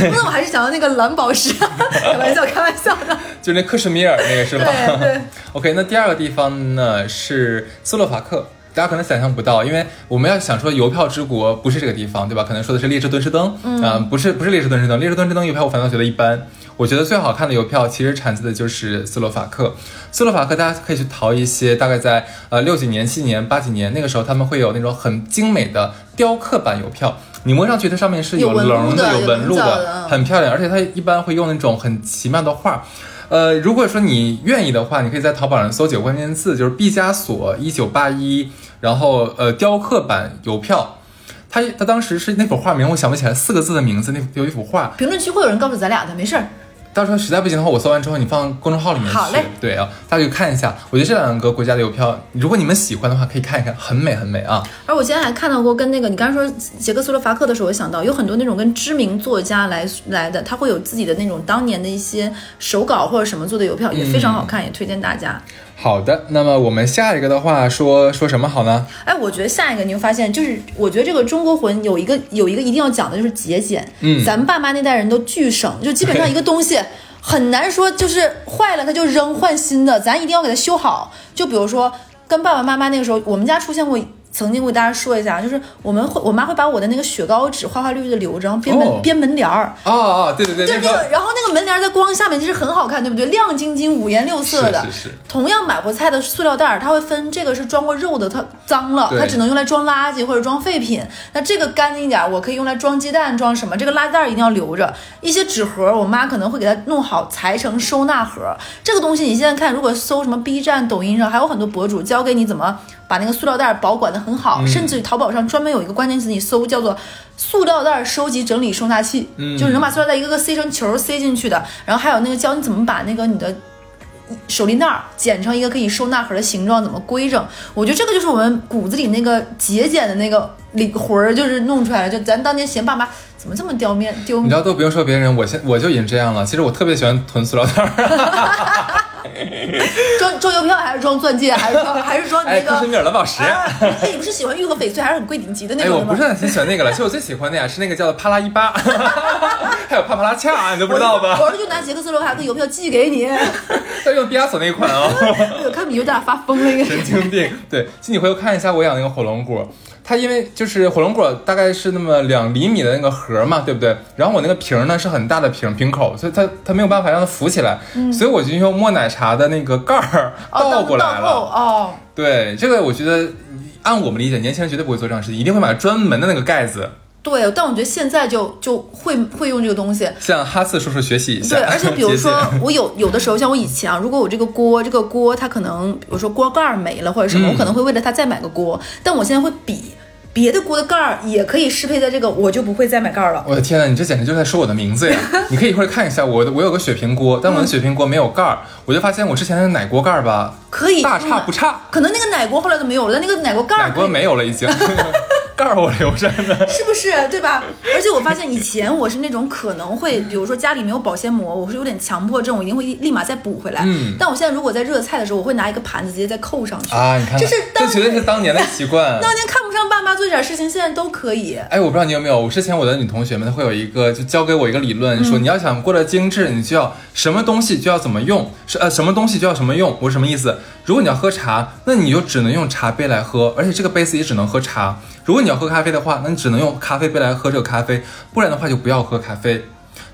那我还是想要那个蓝宝石，开玩笑，开玩笑的。就那克什米尔那个是吧？对对 OK，那第二个地方呢是斯洛伐克，大家可能想象不到，因为我们要想说邮票之国不是这个地方，对吧？可能说的是列支敦士登，嗯、不是不是列支敦士登，列支敦士登邮票我反倒觉得一般。我觉得最好看的邮票其实产自的就是斯洛伐克。斯洛伐克大家可以去淘一些，大概在呃六几年、七年、八几年那个时候，他们会有那种很精美的雕刻版邮票，你摸上去它上面是有棱的有纹路的很漂亮，而且它一般会用那种很奇妙的画。呃，如果说你愿意的话，你可以在淘宝上搜几个关键字，就是毕加索一九八一，然后呃雕刻版邮票。他他当时是那幅画名，我想不起来四个字的名字，那有一幅画。评论区会有人告诉咱俩的，没事儿。到时候实在不行的话，我搜完之后你放公众号里面去。好嘞对啊，大家去看一下。我觉得这两个国家的邮票，如果你们喜欢的话，可以看一看，很美很美啊。而我今天还看到过跟那个你刚才说捷克斯洛伐克的时候，我想到有很多那种跟知名作家来来的，他会有自己的那种当年的一些手稿或者什么做的邮票，也非常好看，也推荐大家。好的，那么我们下一个的话说说什么好呢？哎，我觉得下一个你会发现，就是我觉得这个中国魂有一个有一个一定要讲的就是节俭。嗯咱们爸妈那代人都巨省，就基本上一个东西很难说就是坏了他就扔换新的，咱一定要给它修好。就比如说跟爸爸妈妈那个时候，我们家出现过。曾经我给大家说一下，就是我们会，我妈会把我的那个雪糕纸花花绿绿的留着，然后编门、哦编门帘儿，哦哦，对对对，那就那个，然后那个门帘儿在光下面其实很好看，对不对？亮晶晶、五颜六色的。是是是同样买过菜的塑料袋儿，它会分这个是装过肉的，它脏了，它只能用来装垃圾或者装废品。那这个干净一点儿，我可以用来装鸡蛋、装什么？这个垃圾袋儿一定要留着。一些纸盒，我妈可能会给它弄好，裁成收纳盒。这个东西你现在看，如果搜什么 B 站、抖音上，还有很多博主教给你怎么把那个塑料袋儿保管的很好，甚至淘宝上专门有一个关键词，你搜叫做“塑料袋儿收集整理收纳器”，嗯就是能把塑料袋一个个塞成球儿塞进去的。然后还有那个教你怎么把那个你的手拎袋儿剪成一个可以收纳盒的形状，怎么规整？我觉得这个就是我们骨子里那个节俭的那个灵魂儿，就是弄出来了。就咱当年嫌爸妈怎么这么丢面丢你知道都不用说别人，我现我就已经这样了。其实我特别喜欢囤塑料袋儿，装装邮票，还是装钻戒，还是装还是装哎，那个？克什米尔蓝宝石。啊哎，你不是喜欢玉和翡翠，还是很贵顶级的那哎，种的吗？我不是很喜欢那个了，其实我最喜欢的呀是那个叫做帕拉伊巴，还有帕帕拉恰，你都不知道吧？我儿子就拿捷克斯洛伐克邮票寄给你，要用毕加索那款哦。我看你有点发疯了，应该神经病。对，请你回头看一下我养那个火龙果，它因为就是火龙果大概是那么两厘米的那个核嘛，对不对？然后我那个瓶儿呢是很大的瓶瓶口，所以它它没有办法让它浮起来，所以我就用莫奶茶茶的那个盖儿倒过来了。哦，对，这个我觉得按我们理解，年轻人绝对不会做这样的事情，一定会买专门的那个盖子。对，但我觉得现在就就会会用这个东西。向哈次叔叔学习一下。对，而且比如说，我有有的时候，像我以前啊，如果我这个锅，这个锅它可能，比如说锅盖儿没了或者什么，嗯我可能会为了它再买个锅。但我现在会比别的锅的盖儿也可以适配在这个，我就不会再买盖儿了。我的天呐，你这简直就在说我的名字呀！你可以一会儿看一下我的，我有个雪平锅，但我的雪平锅没有盖儿，我就发现我之前的奶锅盖儿吧，可以大差不差，可能那个奶锅后来都没有了，但那个奶锅盖儿奶锅没有了已经，盖儿我留着呢。是不是对吧？而且我发现以前我是那种可能会，比如说家里没有保鲜膜，我是有点强迫症，我一定会立马再补回来。嗯但我现在如果在热菜的时候，我会拿一个盘子直接再扣上去。啊，你看看，这是当这绝对是当年的 习惯。当年看不上爸妈做这点事情，现在都可以。哎，我不知道你有没有，我之前我的女同学们她会有一个，就教给我一个理论，说你要想过得精致，你就要什么东西就要怎么用，是呃什么东西就要什么用。我是什么意思？如果你要喝茶，那你就只能用茶杯来喝，而且这个杯子也只能喝茶。如果你要喝咖啡的话，那你只能用咖啡杯来喝这个咖啡，不然的话就不要喝咖啡。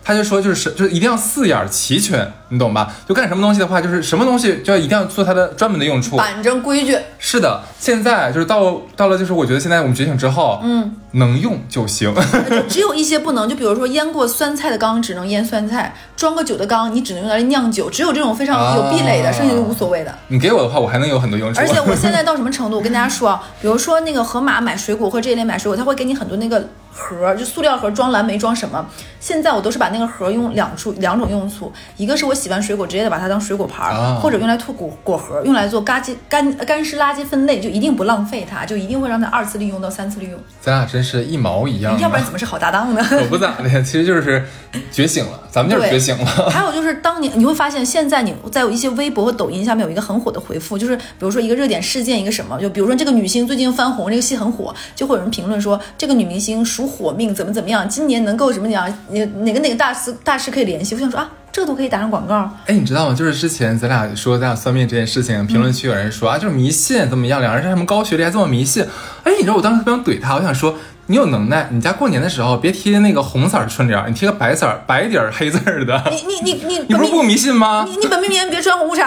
他就说，就是就是一定要四眼儿齐全，你懂吧？就干什么东西的话，就是什么东西就要一定要做它的专门的用处。板正规矩，是的，现在就是到到了，就是我觉得现在我们觉醒之后，嗯，能用就行。就只有一些不能，就比如说腌过酸菜的缸只能腌酸菜，装过酒的缸你只能用来酿酒，只有这种非常有壁垒的，啊剩下就无所谓的。你给我的话，我还能有很多用处。而且我现在到什么程度？我跟大家说啊，比如说那个盒马买水果或者这一类买水果，他会给你很多那个盒儿，就塑料盒装蓝莓装什么。现在我都是把那个盒儿用两处两种用处，一个是我洗完水果直接的把它当水果盘或者用来吐果果核，用来做干净干干湿垃圾分类，就一定不浪费它，就一定会让它二次利用到三次利用，咱俩真是一毛一样。要不然怎么是好搭档呢？我不咋的，其实就是觉醒了，咱们就是觉醒了。还有就是，当年你会发现，现在你在有一些微博和抖音下面有一个很火的回复，就是比如说一个热点事件，一个什么，就比如说这个女星最近翻红，这个戏很火，就会有人评论说这个女明星属火命，怎么怎么样，今年能够怎么讲，哪哪个哪个大师大师可以联系？我想说啊，这都可以打上广告，哎，你知道吗？就是之前咱俩说咱俩算命这件事情，评论区有人说、啊，就是迷信怎么样，两人是什么高学历还这么迷信。哎，你知道我当时特别想怼他，我想说。你有能耐，你家过年的时候别贴那个红色春联儿，你贴个白色儿白底儿黑字儿的，你你你你 你不是不迷信吗？你你本命年别穿红裤衩，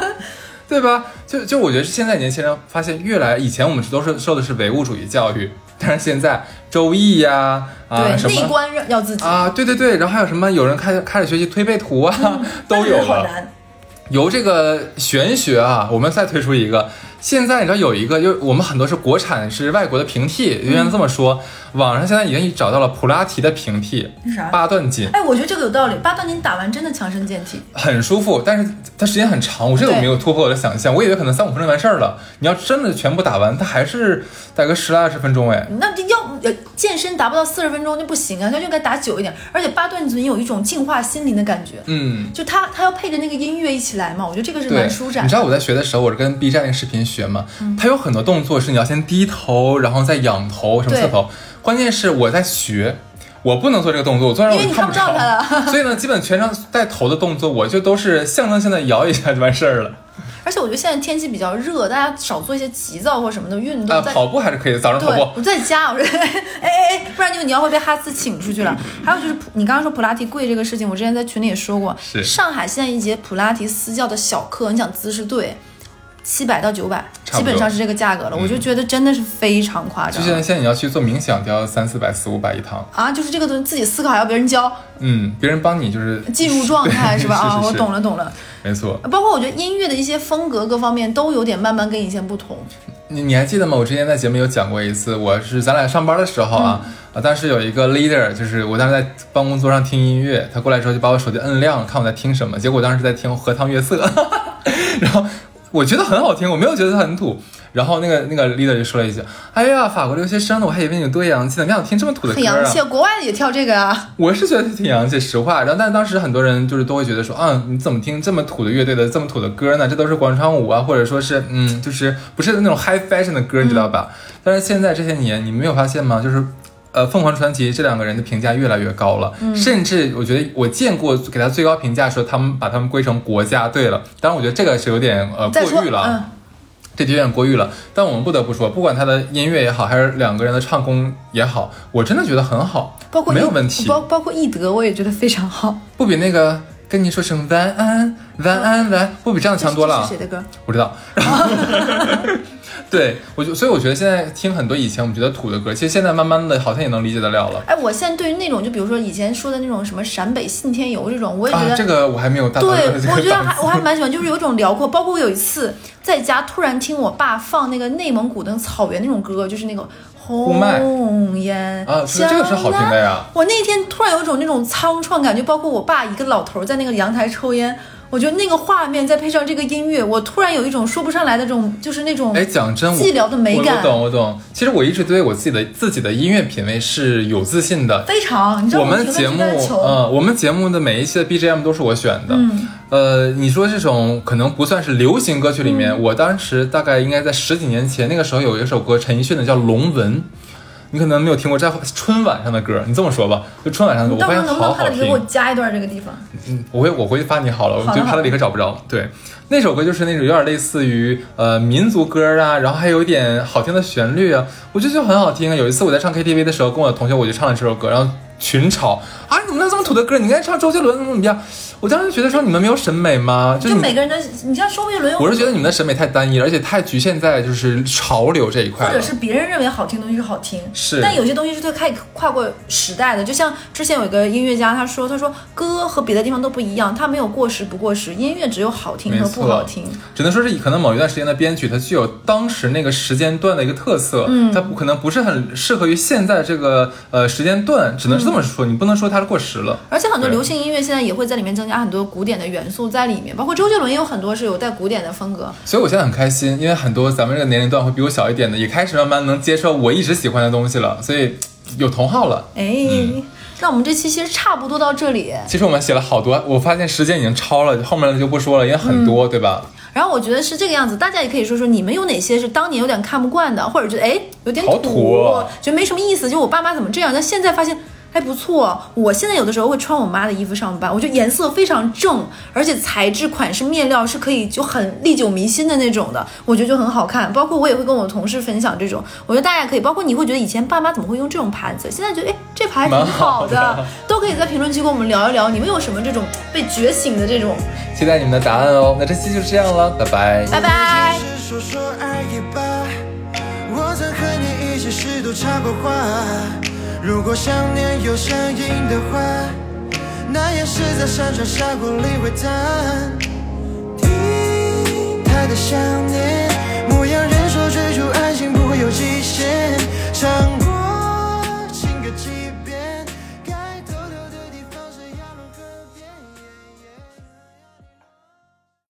对吧？就就我觉得现在年轻人发现越来，以前我们都是受的是唯物主义教育，但是现在周易呀啊对什么内观要自己，啊，对对对，然后还有什么有人开开始学习推背图啊，都有了。由这个玄学啊，我们再推出一个。现在你知道有一个，就我们很多是国产，是外国的平替，应该这么说。网上现在已经找到了普拉提的平替是啥，八段锦，哎，我觉得这个有道理，八段锦打完真的强身健体。很舒服，但是它时间很长。我这个没有突破我的想象，我以为可能三五分钟完事儿了。你要真的全部打完，它还是大概十来二十分钟哎。那这要呃健身达不到四十分钟就不行啊，那就该打久一点。而且八段锦有一种净化心灵的感觉，嗯，就它它要配着那个音乐一起来嘛，我觉得这个是，蛮舒展你知。道我在学的时候，我是跟 B 站那个视频学嘛，它有很多动作是你要先低头，然后再仰头，什么侧头。关键是我在学，我不能做这个动作，我做让我看不着到它了所以呢，基本全程带头的动作，我就都是象征性的摇一下就完事儿了。而且我觉得现在天气比较热，大家少做一些急躁或什么的运动。啊，跑步还是可以的，早上跑对，步。我在家，我说，哎哎哎，不然就你要会被哈斯请出去了。还有就是普，你刚刚说普拉提贵这个事情，我之前在群里也说过，是上海现在一节普拉提私教的小课，你想姿势对，七百到九百，基本上是这个价格了。我就觉得真的是非常夸张。就像现在你要去做冥想，都要三四百、四五百一堂。啊，就是这个东西自己思考，还要别人教，嗯，别人帮你就是进入状态 是吧？啊，我懂了，了懂了。没错。包括我觉得音乐的一些风格各方面都有点慢慢跟以前不同。你你还记得吗？我之前在节目有讲过一次，我是咱俩上班的时候啊，嗯啊，当时有一个 leader，就是我当时在办公桌上听音乐，他过来之后就把我手机摁亮，看我在听什么，结果我当时在听《荷塘月色》，然后我觉得很好听，我没有觉得它很土。然后那个那个 leader 就说了一句：“哎呀，法国留学生呢，我还以为你有多洋气呢，没想到听这么土的歌啊很洋气，！”国外的也跳这个啊。我是觉得挺洋气，实话。然后，但当时很多人就是都会觉得说，啊，你怎么听这么土的乐队的这么土的歌呢？这都是广场舞啊，或者说是，嗯，就是不是那种 high fashion 的歌，你知道吧？但是现在这些年，你没有发现吗？就是。呃，凤凰传奇这两个人的评价越来越高了，甚至我觉得我见过给他最高评价说他们把他们归成国家队了。当然，我觉得这个是有点呃，过誉了这就有点过誉了。但我们不得不说，不管他的音乐也好，还是两个人的唱功也好，我真的觉得很好，包括没有问题，包包括易德，我也觉得非常好。不比那个跟你说声晚安，晚安，晚安，不比这样强多了。谁的歌？不知道。对，我就所以我觉得现在听很多以前我们觉得土的歌，其实现在慢慢的好像也能理解得了了。哎，我现在对于那种就比如说以前说的那种什么陕北信天游这种，我也觉得、啊，这个我还没有对，我觉得还我还蛮喜欢，就是有一种辽阔。包括我有一次在家突然听我爸放那个内蒙古的草原那种歌，就是那个麦红颜啊是这个是好听的呀我那天突然有一种那种苍怆感，就包括我爸一个老头在那个阳台抽烟。我觉得那个画面再配上这个音乐，我突然有一种说不上来的这种，就是那种哎，讲真，我寂寥的美感我我懂，我懂。其实我一直对我自己的自己的音乐品味是有自信的。非常。你知道我们节目，区在求嗯，我们节目的每一期的 BGM 都是我选的。嗯，呃，你说这种可能不算是流行歌曲里面，嗯我当时大概应该在十几年前，那个时候有一首歌，陈奕迅的叫《龙纹》，你可能没有听过，在春晚上的歌。你这么说吧，就春晚上的歌，我发现好好能快点给我。加一段这个地方？嗯，我会我回去发你好了，我觉得拍了立刻找不着。对，那首歌就是那种有点类似于呃民族歌啊，然后还有一点好听的旋律啊，我觉得就很好听啊。有一次我在唱 KTV 的时候，跟我的同学我就唱了这首歌，然后群吵啊，你怎么能这么土的歌？你应该唱周杰伦怎么怎么样？我当时觉得说你们没有审美吗？就每个人的，你像周杰伦，我是觉得你们的审美太单一了，而且太局限在就是潮流这一块。或者是别人认为好听的东西是好听，是但有些东西是它可以跨过时代的。就像之前有一个音乐家，他说，他说歌和别的地方都不一样，它没有过时不过时，音乐只有好听和不好听。只能说是可能某一段时间的编曲，它具有当时那个时间段的一个特色，嗯，它不可能不是很适合于现在这个呃时间段，只能是这么说，你不能说它是过时了。而且很多流行音乐现在也会在里面增加很多古典的元素在里面，包括周杰伦也有很多是有带古典的风格。所以我现在很开心，因为很多咱们这个年龄段会比我小一点的，也开始慢慢能接受我一直喜欢的东西了，所以有同好了。哎，那我们这期其实差不多到这里。其实我们写了好多，我发现时间已经超了，后面的就不说了，因为很多，对吧？然后我觉得是这个样子，大家也可以说说你们有哪些是当年有点看不惯的，或者觉得哎有点好土哦觉得没什么意思，就我爸妈怎么这样，但现在发现还不错。我现在有的时候会穿我妈的衣服上班，我觉得颜色非常正，而且材质、款式、面料是可以就很历久弥新的那种的，我觉得就很好看。包括我也会跟我同事分享这种，我觉得大家也可以，包括你会觉得以前爸妈怎么会用这种盘子，现在觉得哎这盘还挺好的，好的都可以在评论区跟我们聊一聊，你们有什么这种被觉醒的这种，期待你们的答案哦。那这期就这样了，拜拜。拜拜。说说而已吧。我曾和你一起试图插过话，如果想念有声音的话，那也是在山川峡谷里回荡。听他的想念，牧羊人说追逐爱情不会有极限，唱。